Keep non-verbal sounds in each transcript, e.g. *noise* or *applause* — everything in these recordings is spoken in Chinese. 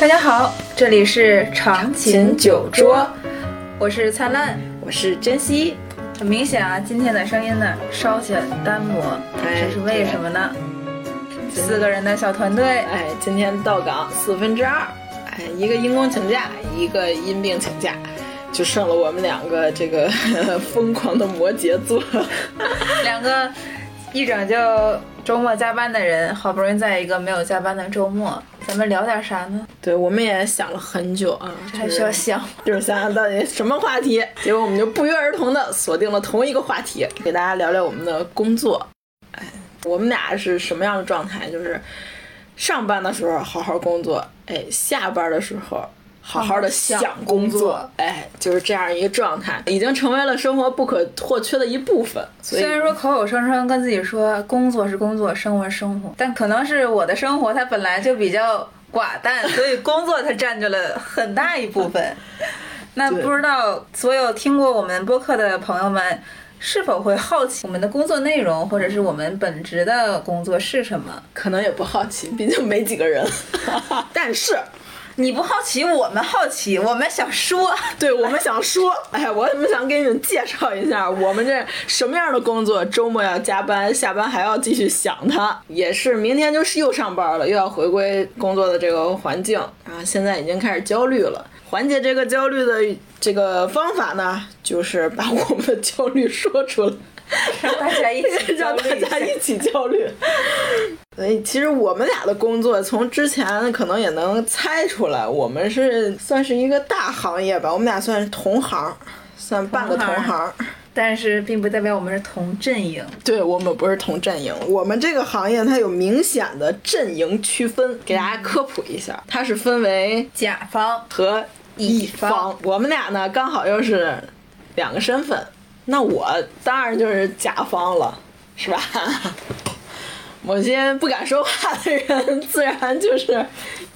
大家好，这里是长琴酒桌，我是灿烂，我是珍惜。很明显啊，今天的声音呢稍显单薄，这是为什么呢？四个人的小团队，哎，今天到岗四分之二，哎，一个因公请假，一个因病请假，就剩了我们两个这个 *laughs* 疯狂的摩羯座，*laughs* *laughs* 两个一整就周末加班的人，好不容易在一个没有加班的周末。咱们聊点啥呢？对，我们也想了很久啊，还需要想，就是想想到底什么话题。结果我们就不约而同的锁定了同一个话题，给大家聊聊我们的工作。哎，我们俩是什么样的状态？就是上班的时候好好工作，哎，下班的时候好好的想工作，哎，就是这样一个状态，已经成为了生活不可或缺的一部分。虽然说口口声声跟自己说工作是工作，生活是生活，但可能是我的生活它本来就比较寡淡，所以工作它占据了很大一部分。*laughs* 那不知道所有听过我们播客的朋友们是否会好奇我们的工作内容，或者是我们本职的工作是什么？可能也不好奇，毕竟没几个人。*laughs* 但是。你不好奇，我们好奇，我们想说，*laughs* 对我们想说，*laughs* 哎，我们想给你们介绍一下，我们这什么样的工作，周末要加班，下班还要继续想他，也是明天就是又上班了，又要回归工作的这个环境，然后现在已经开始焦虑了。缓解这个焦虑的这个方法呢，就是把我们的焦虑说出来，*laughs* 让大家一起 *laughs* 让大家一起焦虑。*laughs* 所以其实我们俩的工作从之前可能也能猜出来，我们是算是一个大行业吧，我们俩算是同行，算半个同行，但是并不代表我们是同阵营。对我们不是同阵营，我们这个行业它有明显的阵营区分，给大家科普一下，它是分为甲方和乙方，我们俩呢刚好又是两个身份，那我当然就是甲方了，是吧？*laughs* 某些不敢说话的人，自然就是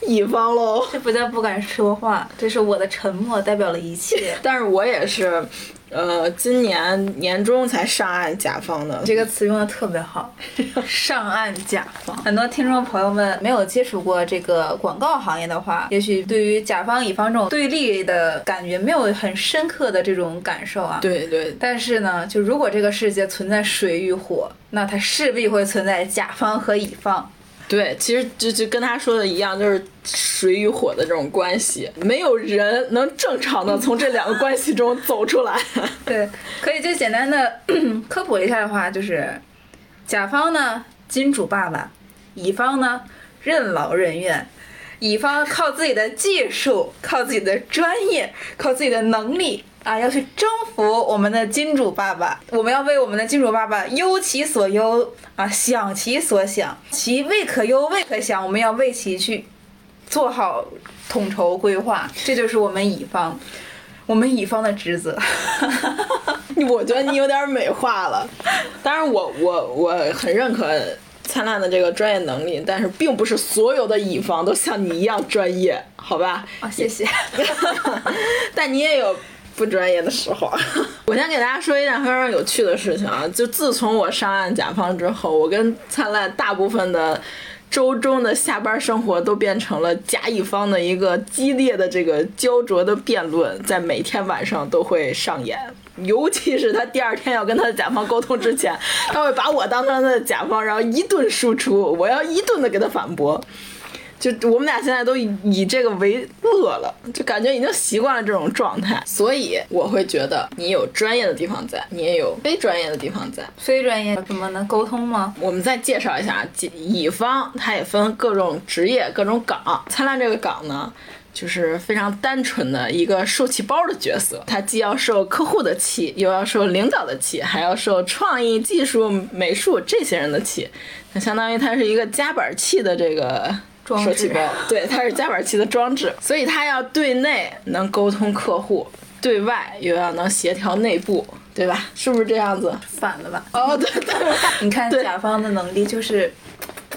乙方喽。这不叫不敢说话，这是我的沉默代表了一切。*laughs* 但是我也是。呃，今年年中才上岸甲方的，这个词用的特别好，*laughs* 上岸甲方。很多听众朋友们没有接触过这个广告行业的话，也许对于甲方乙方这种对立的感觉没有很深刻的这种感受啊。对对。但是呢，就如果这个世界存在水与火，那它势必会存在甲方和乙方。对，其实就就跟他说的一样，就是水与火的这种关系，没有人能正常的从这两个关系中走出来。*laughs* 对，可以就简单的 *clears throat* 科普一下的话，就是甲方呢金主爸爸，乙方呢任劳任怨，乙方靠自己的技术，靠自己的专业，靠自己的能力。啊，要去征服我们的金主爸爸，我们要为我们的金主爸爸忧其所忧啊，想其所想，其未可忧未可想，我们要为其去做好统筹规划，这就是我们乙方，我们乙方的职责。*laughs* 我觉得你有点美化了，当然我我我很认可灿烂的这个专业能力，但是并不是所有的乙方都像你一样专业，好吧？啊，谢谢。*laughs* 但你也有。不专业的时候，*laughs* 我先给大家说一件非常有趣的事情啊！就自从我上岸甲方之后，我跟灿烂大部分的周中的下班生活都变成了甲乙方的一个激烈的这个焦灼的辩论，在每天晚上都会上演。尤其是他第二天要跟他的甲方沟通之前，他会把我当成他的甲方，然后一顿输出，我要一顿的给他反驳。就我们俩现在都以这个为乐了，就感觉已经习惯了这种状态，所以我会觉得你有专业的地方在，你也有非专业的地方在。非专业怎么能沟通吗？我们再介绍一下，乙方他也分各种职业、各种岗。灿烂这个岗呢，就是非常单纯的一个受气包的角色，他既要受客户的气，又要受领导的气，还要受创意、技术、美术这些人的气，那相当于他是一个夹板气的这个。装置包，对，它是夹板器的装置，所以它要对内能沟通客户，对外又要能协调内部，对吧？是不是这样子？反了吧？哦，对对，*laughs* 你看甲方的能力就是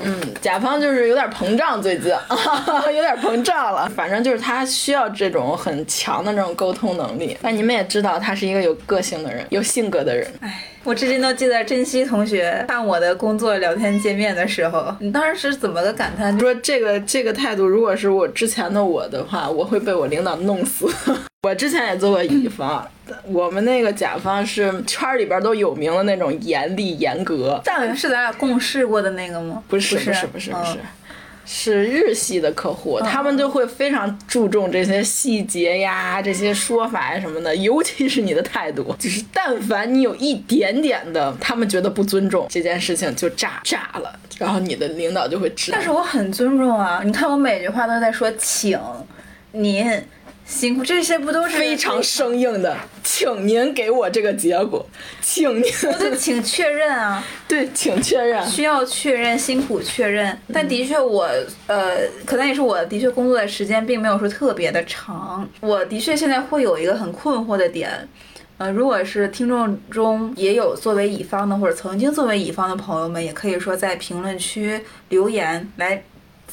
嗯，甲方就是有点膨胀，最近 *laughs* 有点膨胀了。反正就是他需要这种很强的这种沟通能力。但你们也知道，他是一个有个性的人，有性格的人。唉，我至今都记得珍惜同学看我的工作聊天界面的时候，你当时是怎么个感叹？说这个这个态度，如果是我之前的我的话，我会被我领导弄死。*laughs* 我之前也做过乙方，我们那个甲方是圈里边都有名的那种严厉严格。但是咱俩共事过的那个吗？不是不是不是不是，是日系的客户，他们就会非常注重这些细节呀、这些说法呀什么的，尤其是你的态度，就是但凡你有一点点的他们觉得不尊重这件事情就炸炸了，然后你的领导就会知道。但是我很尊重啊，你看我每句话都在说请您。辛苦，这些不都是非常生硬的？请您给我这个结果，请您，对，请确认啊，*laughs* 对，请确认，需要确认，辛苦确认。但的确，我呃，可能也是我的确工作的时间并没有说特别的长。我的确现在会有一个很困惑的点，呃，如果是听众中也有作为乙方的或者曾经作为乙方的朋友们，也可以说在评论区留言来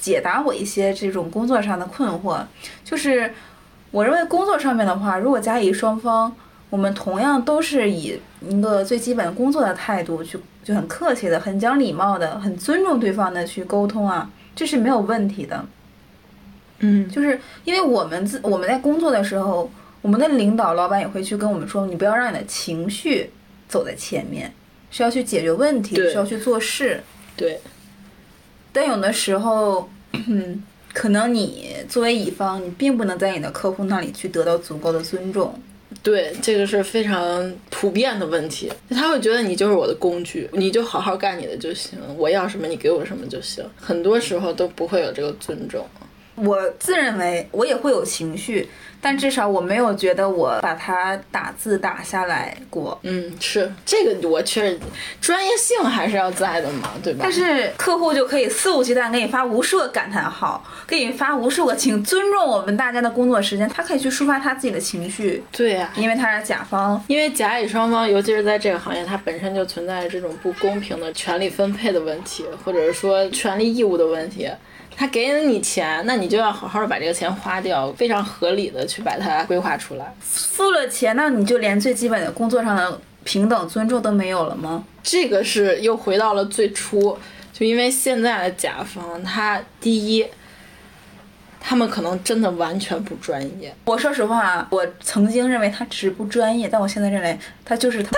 解答我一些这种工作上的困惑，就是。我认为工作上面的话，如果甲乙双方，我们同样都是以一个最基本工作的态度去，就很客气的、很讲礼貌的、很尊重对方的去沟通啊，这是没有问题的。嗯，就是因为我们自我们在工作的时候，我们的领导、老板也会去跟我们说，你不要让你的情绪走在前面，是要去解决问题，是要去做事。对。但有的时候，*clears throat* 嗯。可能你作为乙方，你并不能在你的客户那里去得到足够的尊重。对，这个是非常普遍的问题。他会觉得你就是我的工具，你就好好干你的就行，我要什么你给我什么就行。很多时候都不会有这个尊重。我自认为我也会有情绪。但至少我没有觉得我把它打字打下来过。嗯，是这个我确实专业性还是要在的嘛，对吧？但是客户就可以肆无忌惮给你发无数个感叹号，给你发无数个请尊重我们大家的工作时间，他可以去抒发他自己的情绪。对呀，因为他是甲方，因为甲乙双方，尤其是在这个行业，它本身就存在这种不公平的权利分配的问题，或者是说权利义务的问题。他给了你钱，那你就要好好的把这个钱花掉，非常合理的去把它规划出来。付了钱，那你就连最基本的工作上的平等尊重都没有了吗？这个是又回到了最初，就因为现在的甲方，他第一，他们可能真的完全不专业。我说实话，我曾经认为他只不专业，但我现在认为他就是他。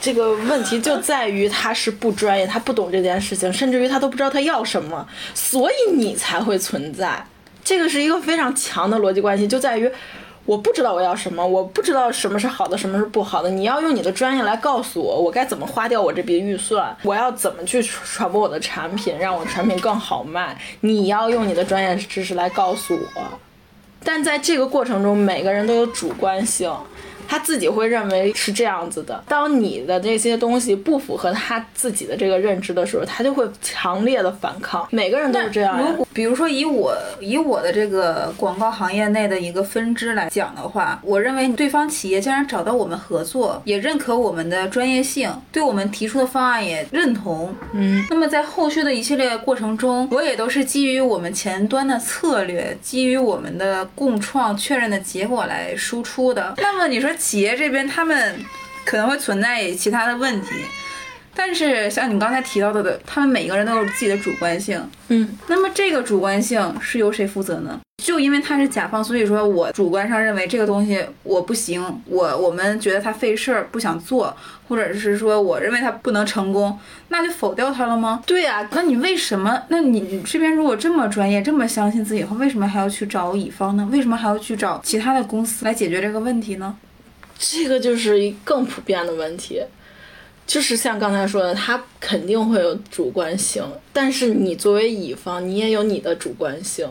这个问题就在于他是不专业，他不懂这件事情，甚至于他都不知道他要什么，所以你才会存在。这个是一个非常强的逻辑关系，就在于我不知道我要什么，我不知道什么是好的，什么是不好的。你要用你的专业来告诉我，我该怎么花掉我这笔预算，我要怎么去传播我的产品，让我的产品更好卖。你要用你的专业知识来告诉我，但在这个过程中，每个人都有主观性。他自己会认为是这样子的。当你的这些东西不符合他自己的这个认知的时候，他就会强烈的反抗。每个人都是这样。如果比如说以我以我的这个广告行业内的一个分支来讲的话，我认为对方企业既然找到我们合作，也认可我们的专业性，对我们提出的方案也认同，嗯，那么在后续的一系列过程中，我也都是基于我们前端的策略，基于我们的共创确认的结果来输出的。那么你说？企业这边他们可能会存在其他的问题，但是像你刚才提到的的，他们每一个人都有自己的主观性。嗯，那么这个主观性是由谁负责呢？就因为他是甲方，所以说我主观上认为这个东西我不行，我我们觉得他费事儿不想做，或者是说我认为他不能成功，那就否掉他了吗？对呀，那你为什么？那你这边如果这么专业，这么相信自己的话，为什么还要去找乙方呢？为什么还要去找其他的公司来解决这个问题呢？这个就是一更普遍的问题，就是像刚才说的，他肯定会有主观性，但是你作为乙方，你也有你的主观性，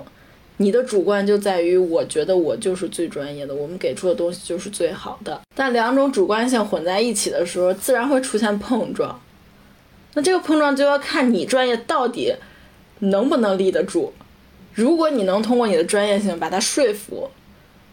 你的主观就在于我觉得我就是最专业的，我们给出的东西就是最好的。但两种主观性混在一起的时候，自然会出现碰撞。那这个碰撞就要看你专业到底能不能立得住。如果你能通过你的专业性把他说服，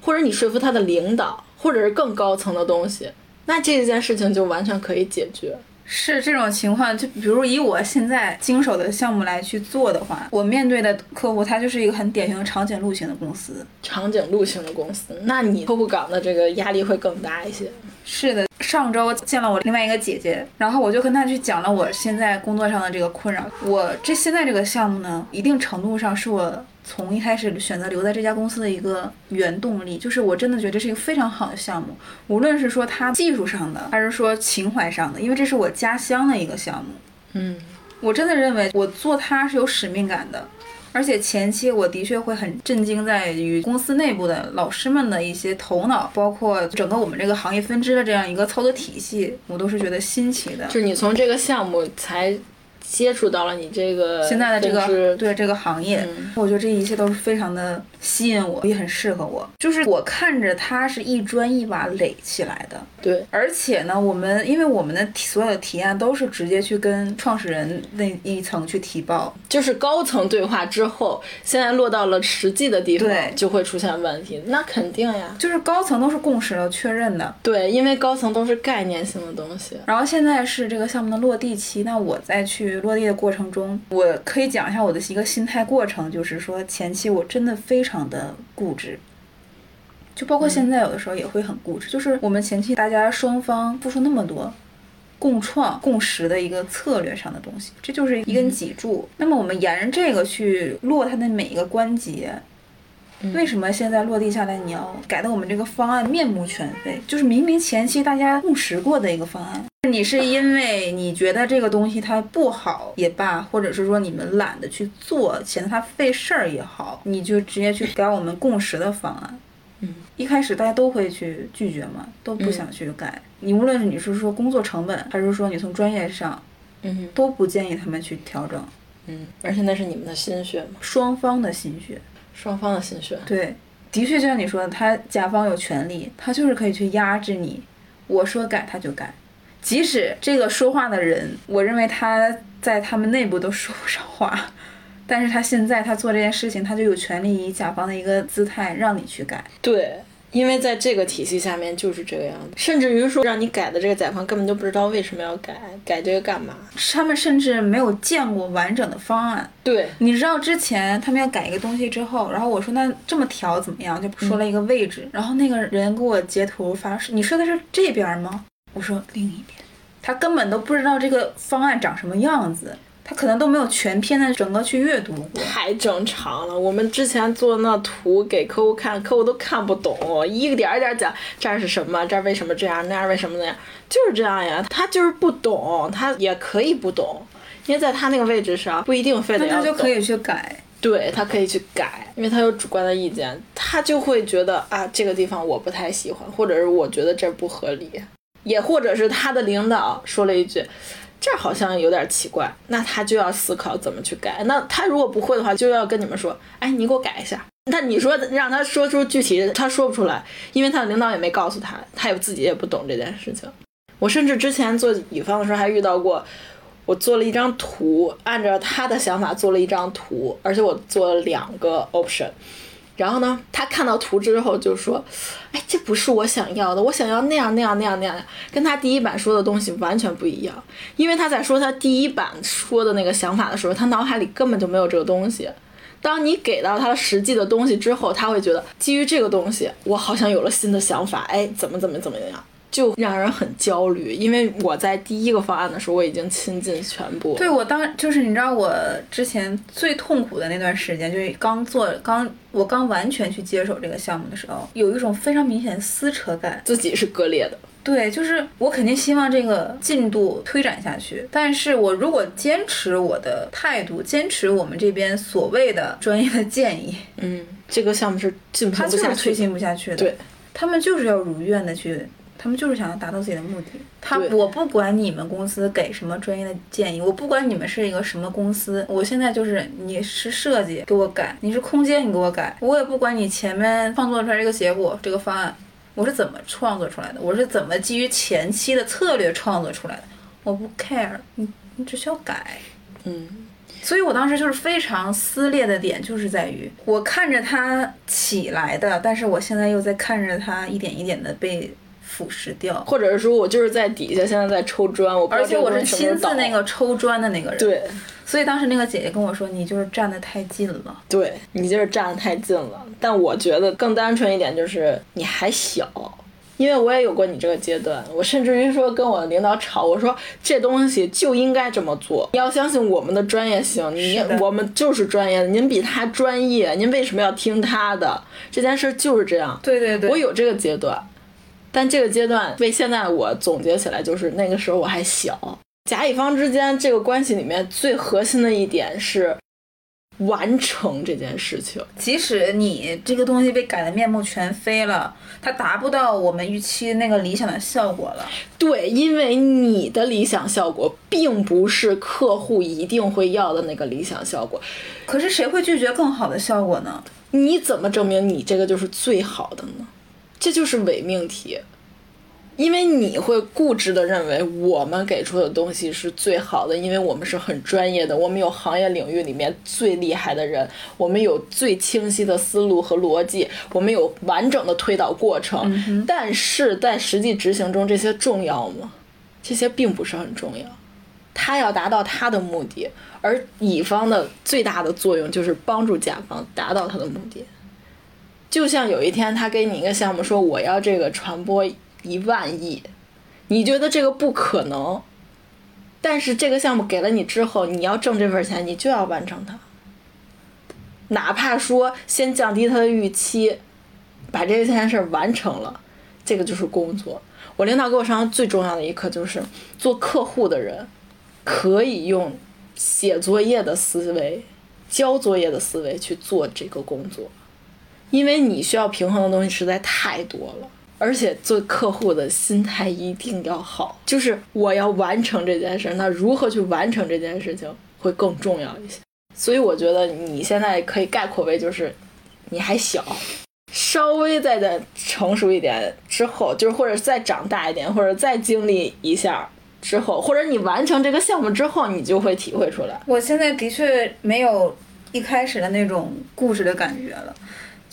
或者你说服他的领导。或者是更高层的东西，那这件事情就完全可以解决。是这种情况，就比如以我现在经手的项目来去做的话，我面对的客户他就是一个很典型的长颈鹿型的公司。长颈鹿型的公司，那你客户岗的这个压力会更大一些。是的，上周见了我另外一个姐姐，然后我就跟她去讲了我现在工作上的这个困扰。我这现在这个项目呢，一定程度上是我从一开始选择留在这家公司的一个原动力，就是我真的觉得这是一个非常好的项目，无论是说它技术上的，还是说情怀上的，因为这是我家乡的一个项目。嗯，我真的认为我做它是有使命感的。而且前期我的确会很震惊，在于公司内部的老师们的一些头脑，包括整个我们这个行业分支的这样一个操作体系，我都是觉得新奇的。就是你从这个项目才。接触到了你这个现在的这个对这个行业，我觉得这一切都是非常的吸引我，也很适合我。就是我看着它是一砖一瓦垒起来的，对，而且呢，我们因为我们的所有的提案都是直接去跟创始人那一层去提报，就是高层对话之后，现在落到了实际的地方对，就会出现问题。那肯定呀，就是高层都是共识了确认的。对，因为高层都是概念性的东西。然后现在是这个项目的落地期，那我在去落地的过程中，我可以讲一下我的一个心态过程，就是说前期我真的非常的固执，就包括现在有的时候也会很固执，就是我们前期大家双方付出那么多。共创、共识的一个策略上的东西，这就是一根脊柱。那么我们沿着这个去落它的每一个关节，为什么现在落地下来你要改的我们这个方案面目全非？就是明明前期大家共识过的一个方案，你是因为你觉得这个东西它不好也罢，或者是说你们懒得去做，显得它费事儿也好，你就直接去改我们共识的方案。嗯，一开始大家都会去拒绝嘛，都不想去改。你无论是你是说工作成本，还是说你从专业上，嗯都不建议他们去调整，嗯，而且那是你们的心血嘛，双方的心血。双方的心血。对，的确就像你说的，他甲方有权利，他就是可以去压制你，我说改他就改，即使这个说话的人，我认为他在他们内部都说不上话，但是他现在他做这件事情，他就有权利以甲方的一个姿态让你去改。对，因为在这个体系下面就是这个样子，甚至于说让你改的这个甲方根本就不知道为什么要改，改这个干嘛？他们甚至没有见过完整的方案。对，你知道之前他们要改一个东西之后，然后我说那这么调怎么样？就说了一个位置，然后那个人给我截图发，你说的是这边吗？我说另一边，他根本都不知道这个方案长什么样子，他可能都没有全篇的整个去阅读过。太正常了。我们之前做那图给客户看，客户都看不懂，一个点儿一点儿讲这儿是什么，这儿为什么这样，那样为什么那样，就是这样呀。他就是不懂，他也可以不懂，因为在他那个位置上不一定非得要懂。他就可以去改。对他可以去改，因为他有主观的意见，他就会觉得啊这个地方我不太喜欢，或者是我觉得这儿不合理，也或者是他的领导说了一句。这好像有点奇怪，那他就要思考怎么去改。那他如果不会的话，就要跟你们说，哎，你给我改一下。那你说让他说出具体，他说不出来，因为他的领导也没告诉他，他也自己也不懂这件事情。我甚至之前做乙方的时候还遇到过，我做了一张图，按照他的想法做了一张图，而且我做了两个 option。然后呢，他看到图之后就说：“哎，这不是我想要的，我想要那样那样那样那样，跟他第一版说的东西完全不一样。因为他在说他第一版说的那个想法的时候，他脑海里根本就没有这个东西。当你给到他实际的东西之后，他会觉得基于这个东西，我好像有了新的想法，哎，怎么怎么怎么样，就让人很焦虑。因为我在第一个方案的时候，我已经倾尽全部。对我当就是你知道我之前最痛苦的那段时间，就是刚做刚我刚完全去接手这个项目的时候，有一种非常明显的撕扯感。自己是割裂的。对，就是我肯定希望这个进度推展下去，但是我如果坚持我的态度，坚持我们这边所谓的专业的建议，嗯，这个项目是进他就是推行不下去。进不下去的。对，他们就是要如愿的去，他们就是想要达到自己的目的。他我不管你们公司给什么专业的建议，我不管你们是一个什么公司，我现在就是你是设计给我改，你是空间你给我改，我也不管你前面创作出来这个结果这个方案。我是怎么创作出来的？我是怎么基于前期的策略创作出来的？我不 care，你你只需要改。嗯，所以我当时就是非常撕裂的点，就是在于我看着它起来的，但是我现在又在看着它一点一点的被腐蚀掉。或者是说我就是在底下现在在抽砖，我而且我是亲自那个抽砖的那个人，，对所以当时那个姐姐跟我说，你就是站得太近了。对，你就是站得太近了。但我觉得更单纯一点就是你还小。因为我也有过你这个阶段，我甚至于说跟我的领导吵，我说这东西就应该这么做，你要相信我们的专业性，你我们就是专业的，您比他专业，您为什么要听他的？这件事就是这样。对对对，我有这个阶段，但这个阶段为现在我总结起来就是那个时候我还小。甲乙方之间这个关系里面最核心的一点是完成这件事情。即使你这个东西被改得面目全非了，它达不到我们预期那个理想的效果了。对，因为你的理想效果并不是客户一定会要的那个理想效果，可是谁会拒绝更好的效果呢？你怎么证明你这个就是最好的呢？这就是伪命题。因为你会固执的认为我们给出的东西是最好的，因为我们是很专业的，我们有行业领域里面最厉害的人，我们有最清晰的思路和逻辑，我们有完整的推导过程。但是在实际执行中，这些重要吗？这些并不是很重要。他要达到他的目的，而乙方的最大的作用就是帮助甲方达到他的目的。就像有一天他给你一个项目，说我要这个传播一万亿，你觉得这个不可能，但是这个项目给了你之后，你要挣这份钱，你就要完成它。哪怕说先降低他的预期，把这件事完成了，这个就是工作。我领导给我上最重要的一课就是，做客户的人可以用写作业的思维、交作业的思维去做这个工作，因为你需要平衡的东西实在太多了。而且做客户的心态一定要好，就是我要完成这件事，那如何去完成这件事情会更重要一些。所以我觉得你现在可以概括为就是你还小，稍微再再成熟一点之后，就是或者再长大一点，或者再经历一下之后，或者你完成这个项目之后，你就会体会出来。我现在的确没有一开始的那种故事的感觉了，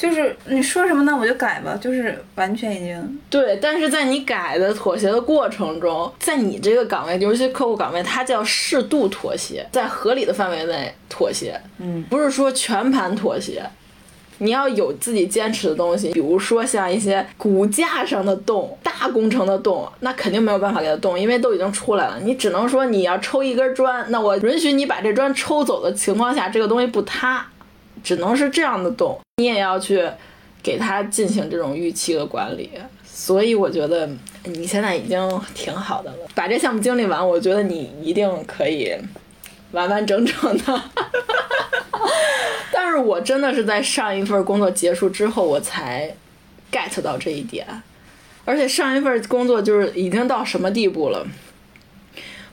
就是你说什么呢，我就改吧，就是完全已经对，但是在你改的妥协的过程中，在你这个岗位，尤其客户岗位，它叫适度妥协，在合理的范围内妥协，嗯，不是说全盘妥协。你要有自己坚持的东西，比如说像一些骨架上的洞、大工程的洞，那肯定没有办法给它动，因为都已经出来了。你只能说你要抽一根砖，那我允许你把这砖抽走的情况下，这个东西不塌，只能是这样的洞。你也要去给他进行这种预期的管理。所以我觉得你现在已经挺好的了，把这项目经历完，我觉得你一定可以完完整整的。*laughs* 但是我真的是在上一份工作结束之后，我才 get 到这一点，而且上一份工作就是已经到什么地步了？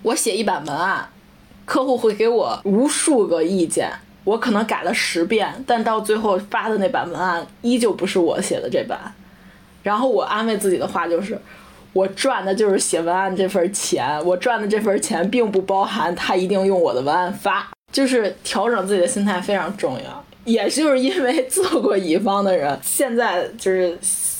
我写一版文案，客户会给我无数个意见，我可能改了十遍，但到最后发的那版文案依旧不是我写的这版。然后我安慰自己的话就是，我赚的就是写文案这份钱，我赚的这份钱并不包含他一定用我的文案发，就是调整自己的心态非常重要。也就是因为 *laughs* 做过乙方的人，现在就是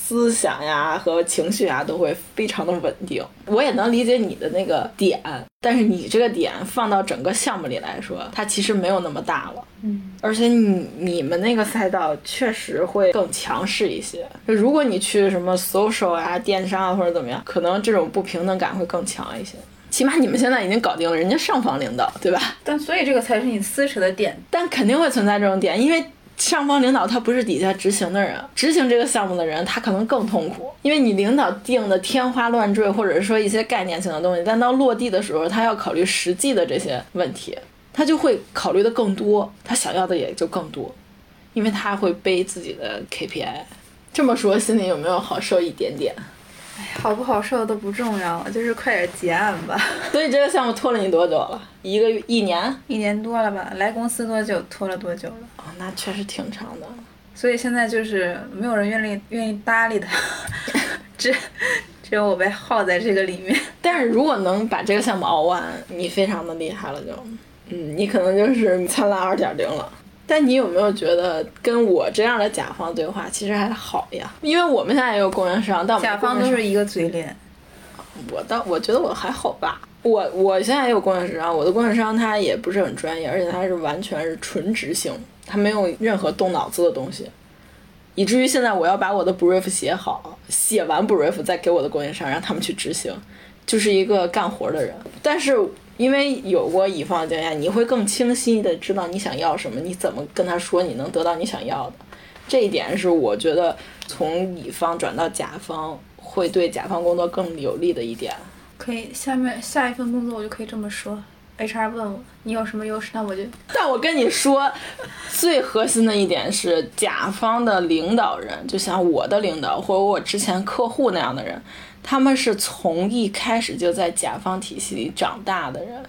思想呀和情绪啊都会非常的稳定。我也能理解你的那个点，但是你这个点放到整个项目里来说，它其实没有那么大了。嗯，而且你你们那个赛道确实会更强势一些。就如果你去什么 social 啊、电商啊或者怎么样，可能这种不平等感会更强一些。起码你们现在已经搞定了人家上方领导，对吧？但所以这个才是你撕扯的点。但肯定会存在这种点，因为上方领导他不是底下执行的人，执行这个项目的人他可能更痛苦，因为你领导定的天花乱坠，或者说一些概念性的东西，但到落地的时候，他要考虑实际的这些问题，他就会考虑的更多，他想要的也就更多，因为他会背自己的 KPI。这么说，心里有没有好受一点点？好不好受都不重要，就是快点结案吧。*laughs* 所以这个项目拖了你多久了？一个月、一年？一年多了吧，来公司多久，拖了多久了。哦，那确实挺长的。所以现在就是没有人愿意愿意搭理他，*laughs* 只只有我被耗在这个里面。但是如果能把这个项目熬完，你非常的厉害了就，嗯，你可能就是灿烂二点零了。但你有没有觉得跟我这样的甲方对话其实还好呀？因为我们现在也有供应商，但我们甲方都是一个嘴脸。我倒我觉得我还好吧。我我现在也有供应商，我的供应商他也不是很专业，而且他是完全是纯执行，他没有任何动脑子的东西，以至于现在我要把我的 brief 写好，写完 brief 再给我的供应商，让他们去执行，就是一个干活的人。但是因为有过乙方的经验，你会更清晰的知道你想要什么，你怎么跟他说你能得到你想要的。这一点是我觉得从乙方转到甲方会对甲方工作更有利的一点。可以，下面下一份工作我就可以这么说。HR 问我你有什么优势，那我就。但我跟你说，最核心的一点是，甲方的领导人，就像我的领导或者我之前客户那样的人，他们是从一开始就在甲方体系里长大的人，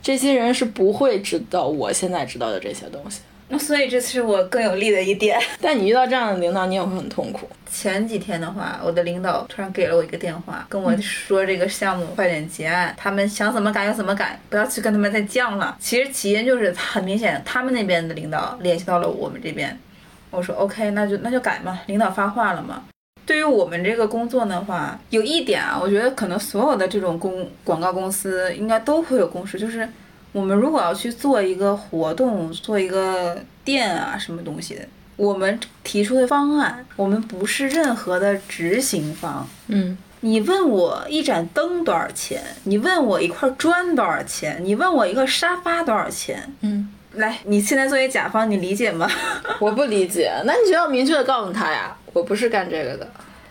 这些人是不会知道我现在知道的这些东西。那所以这是我更有利的一点。*laughs* 但你遇到这样的领导，你也会很痛苦。前几天的话，我的领导突然给了我一个电话，跟我说这个项目快点结案，他们想怎么改就怎么改，不要去跟他们再犟了。其实起因就是很明显，他们那边的领导联系到了我们这边。我说 OK，那就那就改嘛，领导发话了嘛。对于我们这个工作的话，有一点啊，我觉得可能所有的这种公广告公司应该都会有共识，就是。我们如果要去做一个活动，做一个店啊，什么东西的，我们提出的方案，我们不是任何的执行方。嗯，你问我一盏灯多少钱？你问我一块砖多少钱？你问我一个沙发多少钱？嗯，来，你现在作为甲方，你理解吗？我不理解，那你就要明确的告诉他呀，我不是干这个的。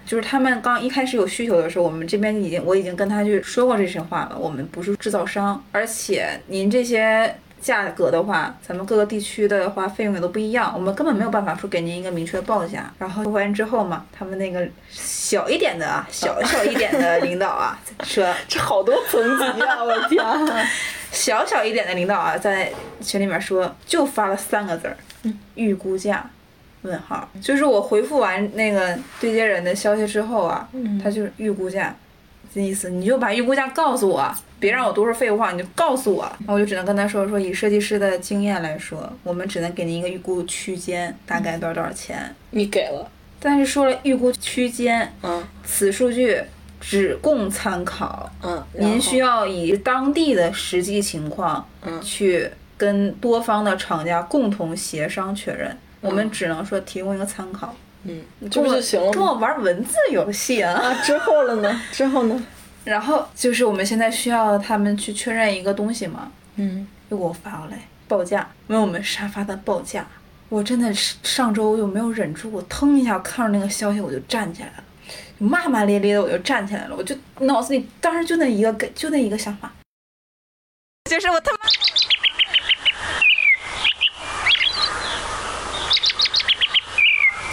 就是他们刚一开始有需求的时候，我们这边已经我已经跟他去说过这些话了。我们不是制造商，而且您这些价格的话，咱们各个地区的话费用也都不一样，我们根本没有办法说给您一个明确的报价。然后说完之后嘛，他们那个小一点的啊，小小一点的领导啊，*laughs* 说这好多层级啊，我天，*laughs* 小小一点的领导啊，在群里面说就发了三个字儿，预估价。问号，就是我回复完那个对接人的消息之后啊，他就是预估价，这意思你就把预估价告诉我，别让我多说废话，你就告诉我。那我就只能跟他说说，以设计师的经验来说，我们只能给您一个预估区间，大概多少多少钱。你给了，但是说了预估区间，嗯，此数据只供参考，嗯，您需要以当地的实际情况，嗯，去跟多方的厂家共同协商确认。我们只能说提供一个参考，嗯，这不就行了吗？跟我玩文字游戏啊！啊，之后了呢？*laughs* 之后呢？然后就是我们现在需要他们去确认一个东西嘛，嗯，又给我发过来报价，问我们沙发的报价。我真的是上周又没有忍住，我腾一下看着那个消息我就站起来了，骂骂咧咧的我就站起来了，我就脑子里当时就那一个就那一个想法，就是我他妈。哈哈哈哈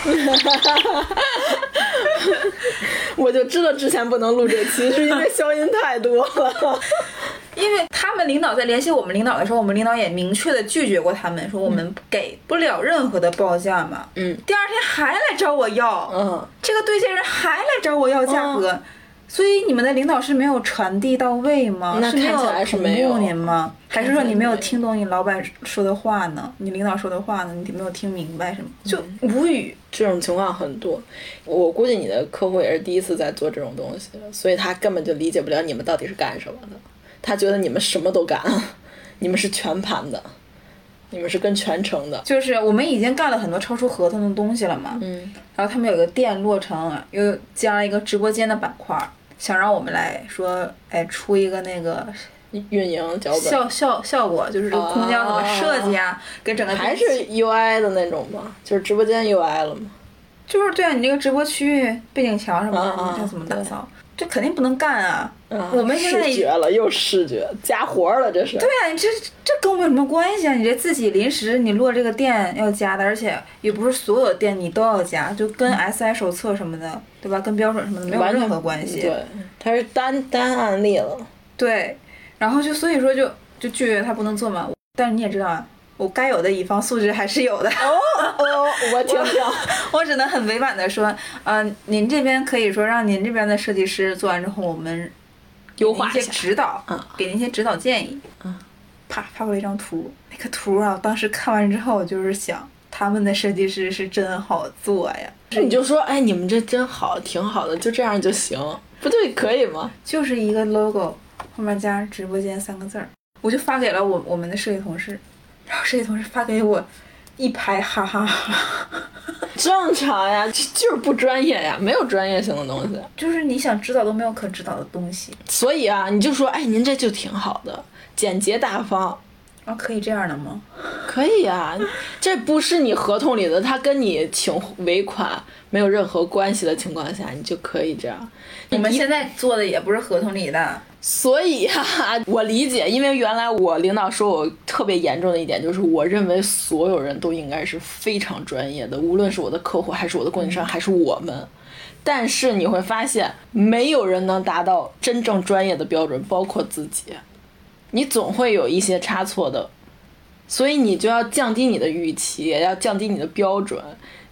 *laughs* 我就知道之前不能录这期，是因为消音太多了。*laughs* 因为他们领导在联系我们领导的时候，我们领导也明确的拒绝过他们，说我们给不了任何的报价嘛。嗯。第二天还来找我要，嗯，这个对接人还来找我要价格。所以你们的领导是没有传递到位吗？那看起来是没有您吗？还是说你没有听懂你老板说的话呢？你领导说的话呢？你没有听明白什么？就无语。这种情况很多，我估计你的客户也是第一次在做这种东西，所以他根本就理解不了你们到底是干什么的。他觉得你们什么都干，你们是全盘的，你们是跟全程的。就是我们已经干了很多超出合同的东西了嘛。嗯。然后他们有个店落成，又加了一个直播间的板块。想让我们来说，哎，出一个那个运营脚本效效效果，就是这个空间怎么设计啊，跟整个还是 UI 的那种吗？就是直播间 UI 了吗？就是对啊，你这个直播区域背景墙什么的，你怎么打造？这肯定不能干啊！我们现在视觉了，又视觉加活了，这是。对啊，你这这跟我们有什么关系啊？你这自己临时你落这个店要加的，而且也不是所有店你都要加，就跟 SI 手册什么的，对吧？跟标准什么的没有任何关系。对，它是单单案例了。对，然后就所以说就就拒绝他不能做嘛。但是你也知道啊。我该有的乙方素质还是有的哦哦，我听听，我只能很委婉的说，嗯，您这边可以说让您这边的设计师做完之后，我们优化一些指导，嗯，给您一些指导建议，嗯，啪发过来一张图，那个图啊，当时看完之后就是想，他们的设计师是真好做呀。你就说，哎，你们这真好，挺好的，就这样就行，不对，可以吗？就是一个 logo 后面加直播间三个字儿，我就发给了我我们的设计同事，然后设计同事发给我一排哈哈哈。正常呀，就就是不专业呀，没有专业性的东西，就是你想知道都没有可知道的东西。所以啊，你就说，哎，您这就挺好的，简洁大方。啊，可以这样的吗？可以啊，这不是你合同里的，他跟你请尾款没有任何关系的情况下，你就可以这样。你们现在做的也不是合同里的，所以呀，我理解，因为原来我领导说我特别严重的一点就是，我认为所有人都应该是非常专业的，无论是我的客户，还是我的供应商，还是我们。但是你会发现，没有人能达到真正专业的标准，包括自己。你总会有一些差错的，所以你就要降低你的预期，也要降低你的标准。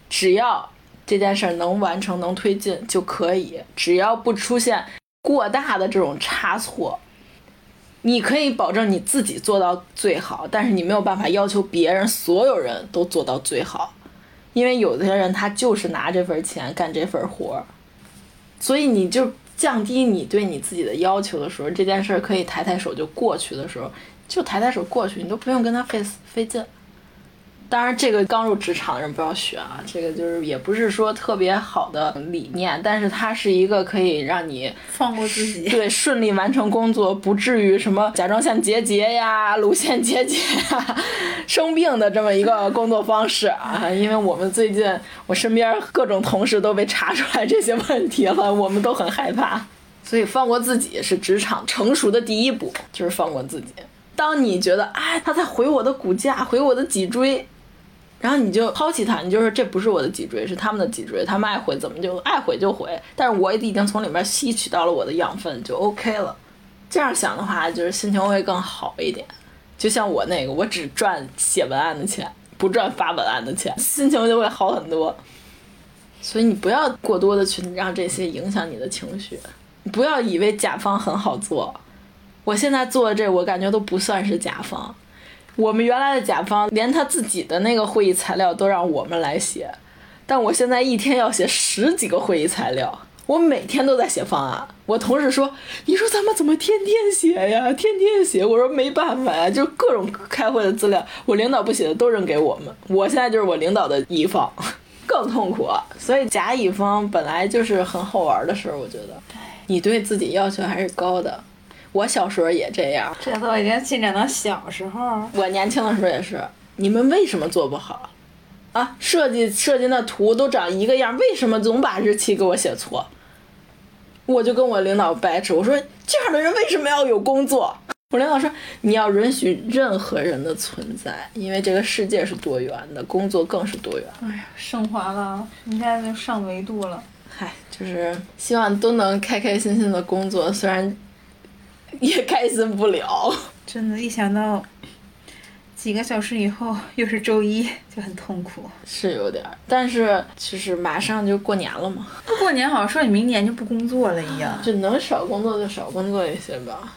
只要这件事儿能完成、能推进就可以，只要不出现过大的这种差错，你可以保证你自己做到最好。但是你没有办法要求别人所有人都做到最好，因为有些人他就是拿这份钱干这份活儿，所以你就。降低你对你自己的要求的时候，这件事儿可以抬抬手就过去的时候，就抬抬手过去，你都不用跟他费费劲。当然，这个刚入职场的人不要学啊，这个就是也不是说特别好的理念，但是它是一个可以让你放过自己，*laughs* 对，顺利完成工作，不至于什么甲状腺结节呀、乳腺结节呀、生病的这么一个工作方式啊。因为我们最近我身边各种同事都被查出来这些问题了，我们都很害怕。所以放过自己是职场成熟的第一步，就是放过自己。当你觉得哎，他在毁我的骨架，毁我的脊椎。然后你就抛弃他，你就说这不是我的脊椎，是他们的脊椎，他们爱毁怎么就爱毁就毁。但是我已经从里面吸取到了我的养分，就 OK 了。这样想的话，就是心情会更好一点。就像我那个，我只赚写文案的钱，不赚发文案的钱，心情就会好很多。所以你不要过多的去让这些影响你的情绪，你不要以为甲方很好做。我现在做的这，我感觉都不算是甲方。我们原来的甲方连他自己的那个会议材料都让我们来写，但我现在一天要写十几个会议材料，我每天都在写方案。我同事说：“你说咱们怎么天天写呀？天天写。”我说：“没办法呀，就各种开会的资料，我领导不写的都扔给我们。我现在就是我领导的乙方，更痛苦。所以甲乙方本来就是很好玩的事儿，我觉得，你对自己要求还是高的。我小时候也这样，这都已经进展到小时候。我年轻的时候也是。你们为什么做不好？啊，设计设计那图都长一个样，为什么总把日期给我写错？我就跟我领导掰扯，我说这样的人为什么要有工作？我领导说你要允许任何人的存在，因为这个世界是多元的，工作更是多元。哎呀，升华了，你看就上维度了。嗨，就是希望都能开开心心的工作，虽然。*laughs* 也开心不了，真的，一想到几个小时以后又是周一，就很痛苦。是有点，但是其实马上就过年了嘛。过年好像说你明年就不工作了一样，就能少工作就少工作一些吧。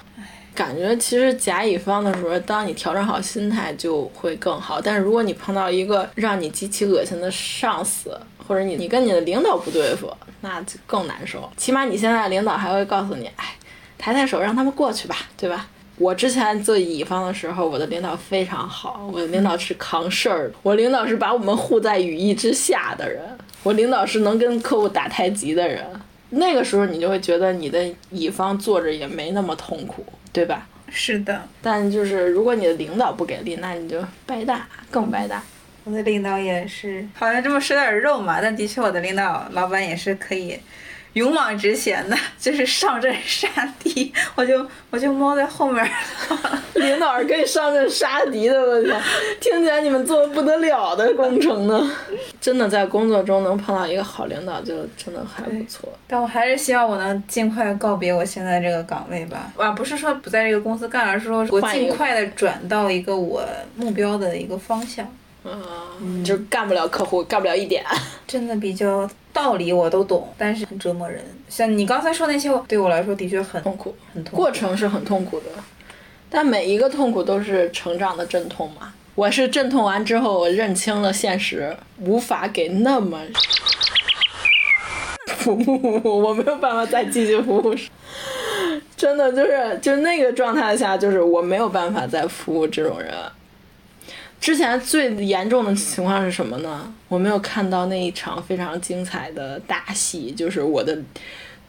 感觉其实甲乙方的时候，当你调整好心态就会更好。但是如果你碰到一个让你极其恶心的上司，或者你你跟你的领导不对付，那就更难受。起码你现在领导还会告诉你，哎。抬抬手，让他们过去吧，对吧？我之前做乙方的时候，我的领导非常好，我的领导是扛事儿，我领导是把我们护在羽翼之下的人，我领导是能跟客户打太极的人。那个时候，你就会觉得你的乙方坐着也没那么痛苦，对吧？是的。但就是如果你的领导不给力，那你就白搭，更白搭。我的领导也是，好像这么说点肉嘛，但的确，我的领导老板也是可以。勇往直前的，*laughs* 就是上阵杀敌，*laughs* 我就我就猫在后面。*laughs* 领导是可以上阵杀敌的，我天，听起来你们做的不得了的工程呢。真的在工作中能碰到一个好领导，就真的还不错。但我还是希望我能尽快告别我现在这个岗位吧。啊，不是说不在这个公司干，而是说我尽快的转到一个我目标的一个方向。嗯，就干不了客户，干不了一点。*laughs* 真的比较道理我都懂，但是很折磨人。像你刚才说那些，对我来说的确很痛苦，很痛苦。过程是很痛苦的，但每一个痛苦都是成长的阵痛嘛。我是阵痛完之后，我认清了现实，无法给那么 *laughs* 服务，我没有办法再继续服务。真的就是就那个状态下，就是我没有办法再服务这种人。之前最严重的情况是什么呢？我没有看到那一场非常精彩的大戏，就是我的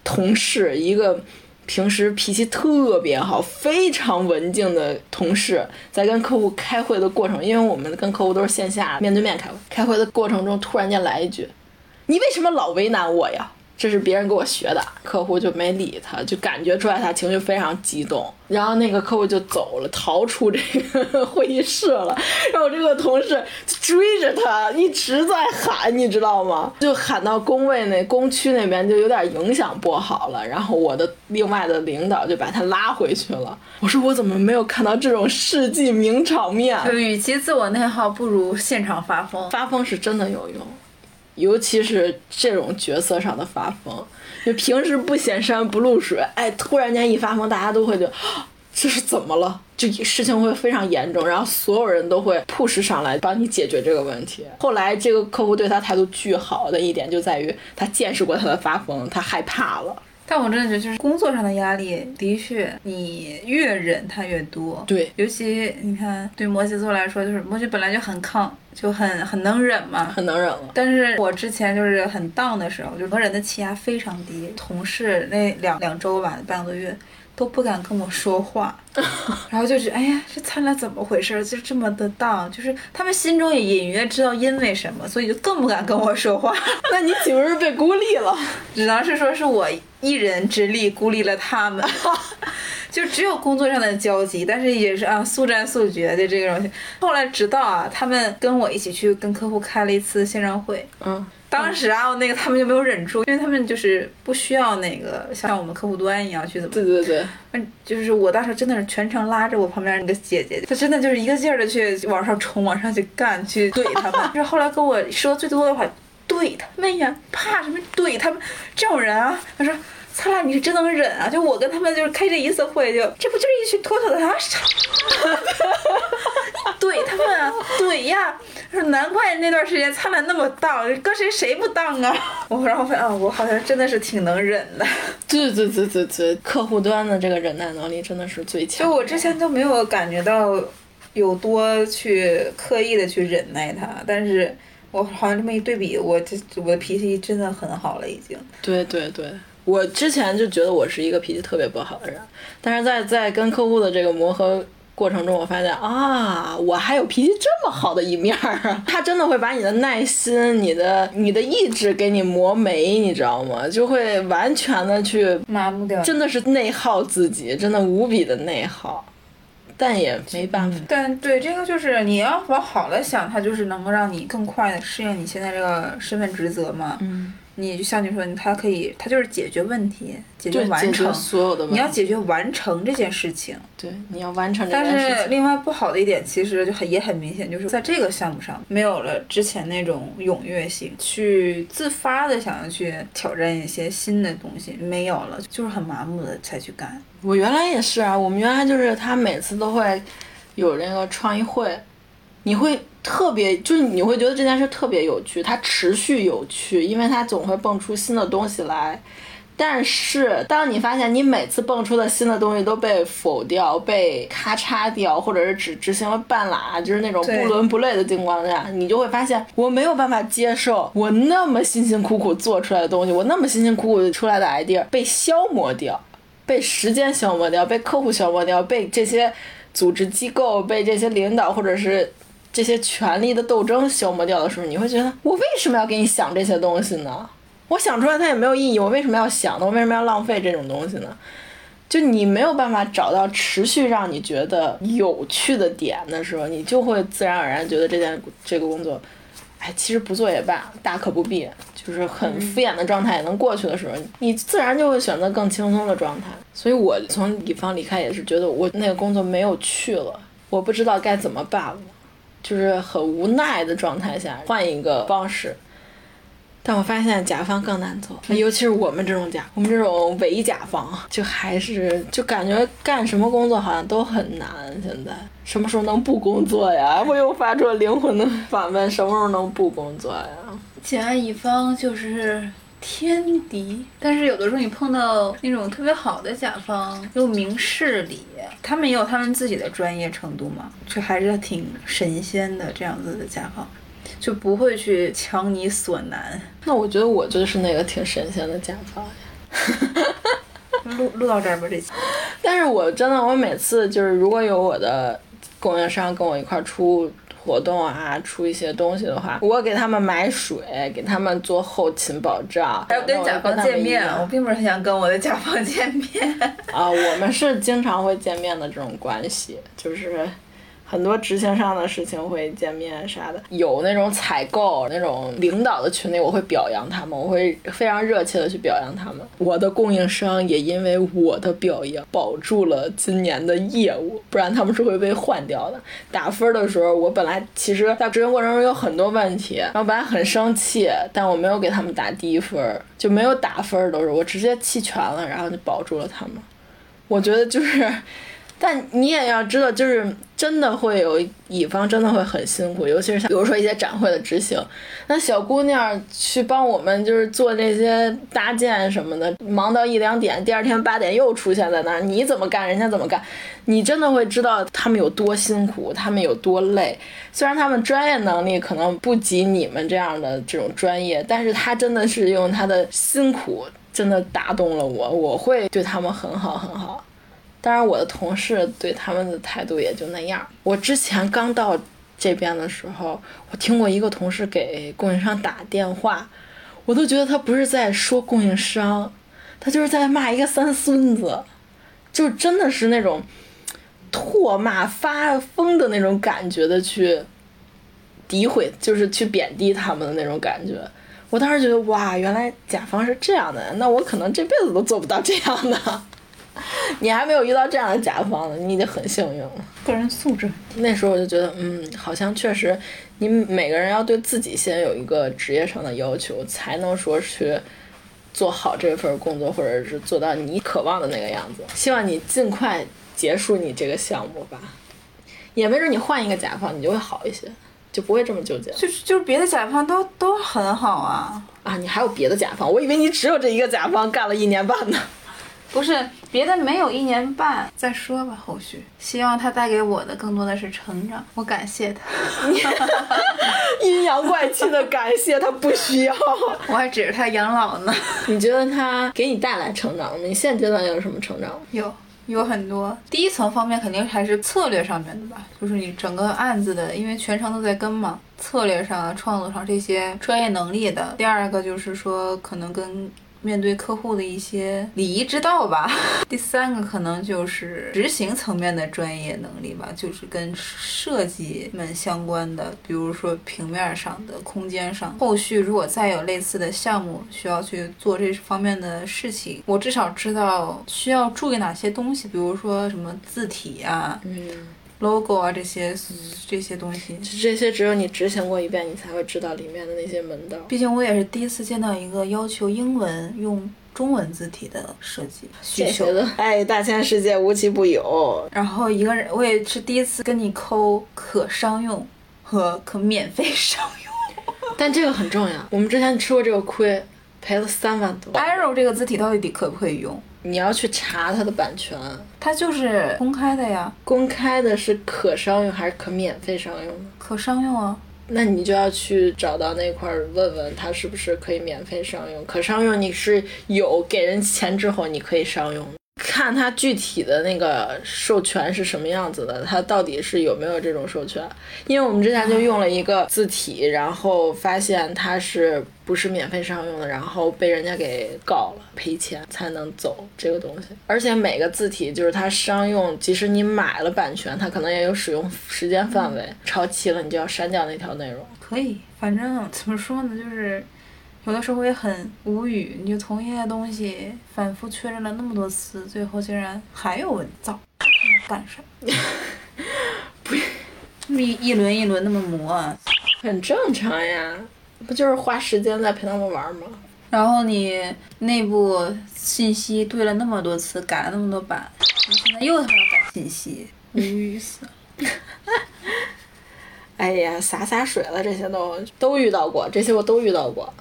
同事一个。平时脾气特别好、非常文静的同事，在跟客户开会的过程，因为我们跟客户都是线下面对面开会，开会的过程中突然间来一句：“你为什么老为难我呀？”这是别人给我学的，客户就没理他，就感觉出来他情绪非常激动，然后那个客户就走了，逃出这个 *laughs* 会议室了。然后我这个同事就追着他一直在喊，你知道吗？就喊到工位那工区那边，就有点影响不好了。然后我的另外的领导就把他拉回去了。我说我怎么没有看到这种世纪名场面？就与其自我内耗，不如现场发疯。发疯是真的有用。尤其是这种角色上的发疯，就平时不显山不露水，哎，突然间一发疯，大家都会就 *gasps* 这是怎么了？就事情会非常严重，然后所有人都会 push 上来帮你解决这个问题。后来这个客户对他态度巨好的一点就在于他见识过他的发疯，他害怕了。但我真的觉得，就是工作上的压力，的确，你越忍它越多。对，尤其你看，对摩羯座来说，就是摩羯本来就很抗，就很很能忍嘛，很能忍了。但是我之前就是很荡的时候，就能忍的气压非常低，同事那两两周吧，半个多月。都不敢跟我说话，*laughs* 然后就是哎呀，这灿烂怎么回事？就这么的荡，就是他们心中也隐约知道因为什么，所以就更不敢跟我说话。*laughs* 那你岂不是被孤立了？只能是说是我一人之力孤立了他们，*laughs* 就只有工作上的交集，但是也是啊速战速决的这种。后来直到啊，他们跟我一起去跟客户开了一次线上会，嗯。当时啊，那个他们就没有忍住，因为他们就是不需要那个像我们客户端一样去怎么。对对对。嗯，就是我当时真的是全程拉着我旁边那个姐姐，她真的就是一个劲儿的去往上冲，往上去干，去怼他们。*laughs* 就是后来跟我说最多的话，怼他们呀，怕什么怼他们？这种人啊，他说。灿烂，你是真能忍啊！就我跟他们就是开这一次会，就这不就是一群妥妥的啊？怼他们啊，怼呀！说难怪那段时间灿烂那么荡，搁谁谁不荡啊？我然后发现啊，我好像真的是挺能忍的。对对对对对，客户端的这个忍耐能力真的是最强。就我之前都没有感觉到有多去刻意的去忍耐他，但是我好像这么一对比，我这我的脾气真的很好了，已经。对对对。我之前就觉得我是一个脾气特别不好的人，但是在在跟客户的这个磨合过程中，我发现啊，我还有脾气这么好的一面儿啊！*laughs* 他真的会把你的耐心、你的你的意志给你磨没，你知道吗？就会完全的去麻木掉，真的是内耗自己，真的无比的内耗，但也没办法。但对这个就是你要往好了想，它就是能够让你更快的适应你现在这个身份职责嘛。嗯。你就像你说，他可以，他就是解决问题，解决完成所有的问题。你要解决完成这件事情。对，你要完成。但是另外不好的一点，其实就很也很明显，就是在这个项目上没有了之前那种踊跃性，去自发的想要去挑战一些新的东西，没有了，就是很麻木的才去干。我原来也是啊，我们原来就是他每次都会有那个创意会，你会。特别就是你会觉得这件事特别有趣，它持续有趣，因为它总会蹦出新的东西来。但是当你发现你每次蹦出的新的东西都被否掉、被咔嚓掉，或者是只执行了半拉，就是那种不伦不类的情况下，你就会发现我没有办法接受我那么辛辛苦苦做出来的东西，我那么辛辛苦苦出来的 idea 被消磨掉，被时间消磨掉，被客户消磨掉，被这些组织机构、被这些领导或者是。这些权力的斗争消磨掉的时候，你会觉得我为什么要给你想这些东西呢？我想出来它也没有意义，我为什么要想呢？我为什么要浪费这种东西呢？就你没有办法找到持续让你觉得有趣的点的时候，你就会自然而然觉得这件这个工作，哎，其实不做也罢，大可不必，就是很敷衍的状态也能过去的时候，你自然就会选择更轻松的状态。所以我从乙方离开也是觉得我那个工作没有趣了，我不知道该怎么办了。就是很无奈的状态下换一个方式，但我发现甲方更难做，尤其是我们这种甲，我们这种伪甲方，就还是就感觉干什么工作好像都很难。现在什么时候能不工作呀？我又发出了灵魂的反问：什么时候能不工作呀？甲乙方就是天敌，但是有的时候你碰到那种特别好的甲方，又明事理，他们也有他们自己的专业程度嘛，就还是挺神仙的这样子的甲方，就不会去强你所难。那我觉得我就是那个挺神仙的甲方呀。录 *laughs* 录到这儿吧，这期。但是我真的，我每次就是如果有我的供应商跟我一块儿出活动啊，出一些东西的话，我给他们买水，给他们做后勤保障，还要跟甲方见面，我并不是很想跟我的甲方见面。啊，我们是经常会见面的这种关系，就是。很多执行上的事情会见面啥的，有那种采购那种领导的群里，我会表扬他们，我会非常热切的去表扬他们。我的供应商也因为我的表扬保住了今年的业务，不然他们是会被换掉的。打分的时候，我本来其实在执行过程中有很多问题，然后本来很生气，但我没有给他们打低分，就没有打分都是我直接弃权了，然后就保住了他们。我觉得就是。但你也要知道，就是真的会有乙方真的会很辛苦，尤其是像比如说一些展会的执行，那小姑娘去帮我们就是做这些搭建什么的，忙到一两点，第二天八点又出现在那儿，你怎么干，人家怎么干，你真的会知道他们有多辛苦，他们有多累。虽然他们专业能力可能不及你们这样的这种专业，但是他真的是用他的辛苦真的打动了我，我会对他们很好很好。当然，我的同事对他们的态度也就那样。我之前刚到这边的时候，我听过一个同事给供应商打电话，我都觉得他不是在说供应商，他就是在骂一个三孙子，就真的是那种唾骂发疯的那种感觉的去诋毁，就是去贬低他们的那种感觉。我当时觉得哇，原来甲方是这样的，那我可能这辈子都做不到这样的。*laughs* 你还没有遇到这样的甲方呢，你已经很幸运了。个人素质，那时候我就觉得，嗯，好像确实，你每个人要对自己先有一个职业上的要求，才能说去做好这份工作，或者是做到你渴望的那个样子。希望你尽快结束你这个项目吧，也没准你换一个甲方，你就会好一些，就不会这么纠结。就是就是别的甲方都都很好啊啊！你还有别的甲方？我以为你只有这一个甲方干了一年半呢。不是别的没有一年半，再说吧。后续希望他带给我的更多的是成长，我感谢他。*laughs* 阴阳怪气的感谢他不需要，*laughs* 我还指着他养老呢。你觉得他给你带来成长吗？你现阶段有什么成长？有，有很多。第一层方面肯定还是策略上面的吧，就是你整个案子的，因为全程都在跟嘛，策略上、创作上这些专业能力的。第二个就是说，可能跟。面对客户的一些礼仪之道吧。*laughs* 第三个可能就是执行层面的专业能力吧，就是跟设计们相关的，比如说平面上的、空间上。后续如果再有类似的项目需要去做这方面的事情，我至少知道需要注意哪些东西，比如说什么字体啊。嗯。Logo 啊，这些这些东西，这些只有你执行过一遍，你才会知道里面的那些门道。毕竟我也是第一次见到一个要求英文用中文字体的设计需求的。哎，大千世界无奇不有。然后一个人，我也是第一次跟你抠可商用和可免费商用。*laughs* 但这个很重要，我们之前吃过这个亏，赔了三万多。arrow 这个字体到底可不可以用？你要去查它的版权，它就是公开的呀。公开的是可商用还是可免费商用可商用啊。那你就要去找到那块儿问问它是不是可以免费商用。可商用你是有给人钱之后你可以商用。看它具体的那个授权是什么样子的，它到底是有没有这种授权？因为我们之前就用了一个字体，然后发现它是不是免费商用的，然后被人家给告了，赔钱才能走这个东西。而且每个字体就是它商用，即使你买了版权，它可能也有使用时间范围，超期了你就要删掉那条内容。可以，反正怎么说呢，就是。有的时候也很无语，你就同一些东西反复确认了那么多次，最后竟然还有问造，他妈干啥？*laughs* 不，一一轮一轮那么磨，很正常呀。不就是花时间在陪他们玩吗？然后你内部信息对了那么多次，改了那么多版，你现在又他妈改信息，无语死了。*laughs* 哎呀，洒洒水了，这些都都遇到过，这些我都遇到过。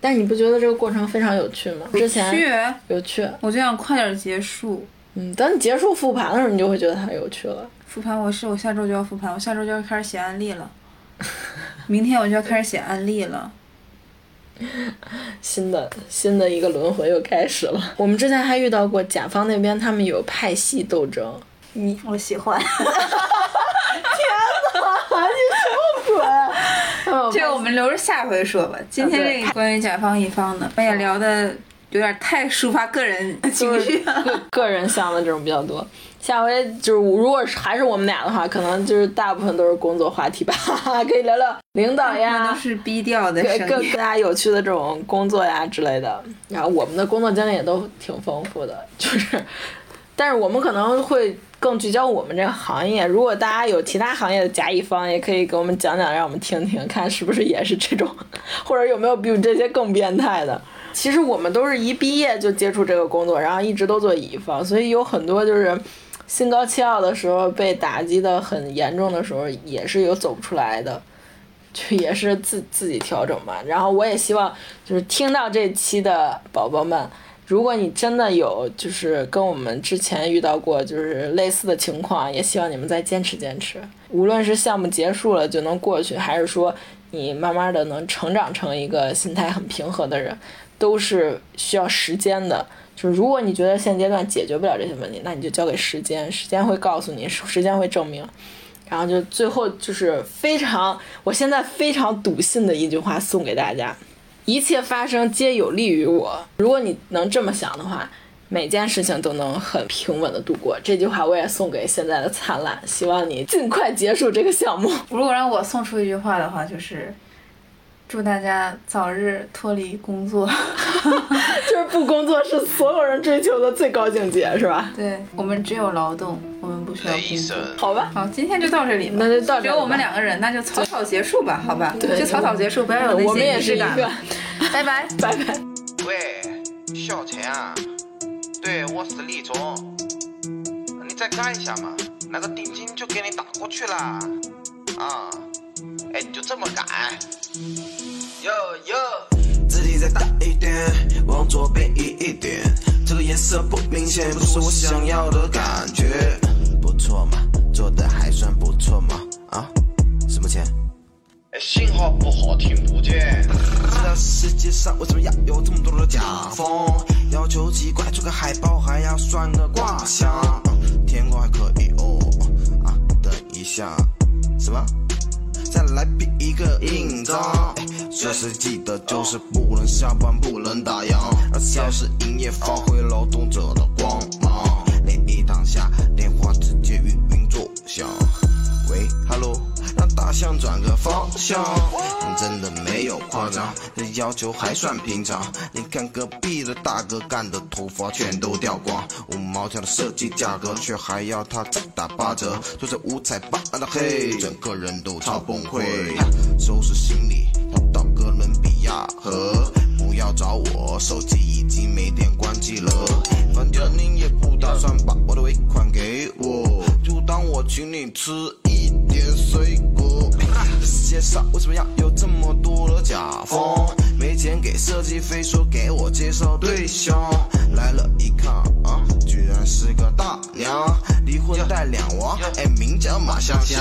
但你不觉得这个过程非常有趣吗？之前去，有趣，我就想快点结束。嗯，等你结束复盘的时候，你就会觉得它有趣了。复盘我是我下周就要复盘，我下周就要开始写案例了。明天我就要开始写案例了。新的新的一个轮回又开始了。我们之前还遇到过甲方那边他们有派系斗争，你 *laughs* 我喜欢。*laughs* 天哪，你什么鬼？这个我们留着下回说吧。今天这个关于甲方乙方的，哎呀，聊的有点太抒发个人情绪了，个个人向的这种比较多。下回就是如果是还是我们俩的话，可能就是大部分都是工作话题吧，*laughs* 可以聊聊领导呀，都是低调的更更加有趣的这种工作呀之类的。然后我们的工作经历也都挺丰富的，就是，但是我们可能会更聚焦我们这个行业。如果大家有其他行业的甲乙方，也可以给我们讲讲，让我们听听，看是不是也是这种，*laughs* 或者有没有比这些更变态的。其实我们都是一毕业就接触这个工作，然后一直都做乙方，所以有很多就是。心高气傲的时候，被打击的很严重的时候，也是有走不出来的，*laughs* 就也是自自己调整嘛。然后我也希望，就是听到这期的宝宝们，如果你真的有就是跟我们之前遇到过就是类似的情况，也希望你们再坚持坚持。无论是项目结束了就能过去，还是说你慢慢的能成长成一个心态很平和的人，都是需要时间的。就是如果你觉得现阶段解决不了这些问题，那你就交给时间，时间会告诉你，时间会证明。然后就最后就是非常，我现在非常笃信的一句话送给大家：一切发生皆有利于我。如果你能这么想的话，每件事情都能很平稳的度过。这句话我也送给现在的灿烂，希望你尽快结束这个项目。如果让我送出一句话的话，就是。祝大家早日脱离工作，*laughs* 就是不工作是所有人追求的最高境界，是吧？对，我们只有劳动，我们不需要工作。好吧，好，今天就到这里，那就到只有我们两个人，那就草草结束吧，好吧？对，就草草结束，不要有那些仪式感。拜拜，拜拜。喂，小陈啊，对，我是李总，你再干一下嘛，那个定金就给你打过去了，啊。哎，你就这么改？哟哟，字体再大一点，往左边移一点，这个颜色不明显，不是我想要的感觉。不错嘛，做的还算不错嘛。啊，什么钱？哎，信号不好，听不见。不知道世界上为什么要有这么多的甲方？要求奇怪，做个海报还要算个卦象。天光还可以哦。啊，等一下，什么？再来比一个印章，随时记得就是不能下班，不能打烊，二十四小时营业，发挥劳动者的光芒。你一当下，电话直接晕晕作响。喂，Hello。让大象转个方向，真的没有夸张，这要求还算平常。你看隔壁的大哥干的头发全都掉光，五毛钱的设计价格，却还要他再打八折，做着五彩斑斓的黑，整个人都超崩溃。收拾行李，逃到哥伦比亚河，不要找我，手机已经没电关机了。反正你也不打算把我的尾款给我，就当我请你吃一点水果。这世界上为什么要有这么多的甲方？没钱给设计费，说给我介绍对象。来了，一看啊，居然是个大娘，离婚带两娃，哎，名叫马香香。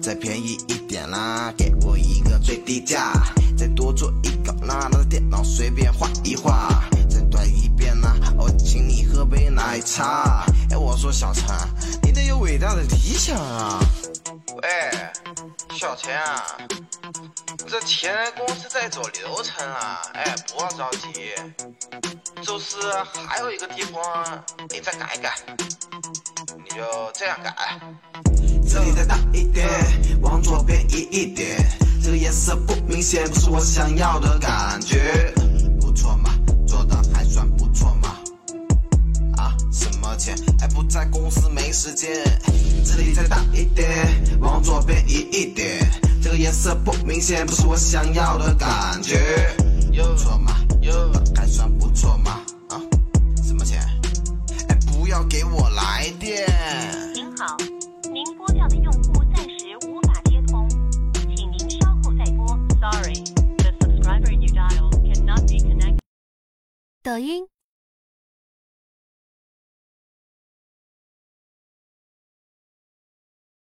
再便宜一点啦，给我一个最低价。再多做一个啦，拿着电脑随便画一画。再短一遍啦，我请你喝杯奶茶。哎，我说小陈，你得有伟大的理想啊。喂，小陈啊，这前公司在走流程啊，哎，不要着急，就是还有一个地方你再改一改，你就这样改。这里再大一点，往左边移一点，这个颜色不明显，不是我想要的感觉。不错嘛，做的还算不错嘛。啊，什么钱？哎不。在公司没时间，这里再大一点，往左边移一点，这个颜色不明显，不是我想要的感觉。不错嘛，还算不错嘛，啊，什么钱？哎，不要给我来电。您好，您拨叫的用户暂时无法接通，请您稍后再拨。Sorry, the subscriber you dialed cannot be connected. 抖音。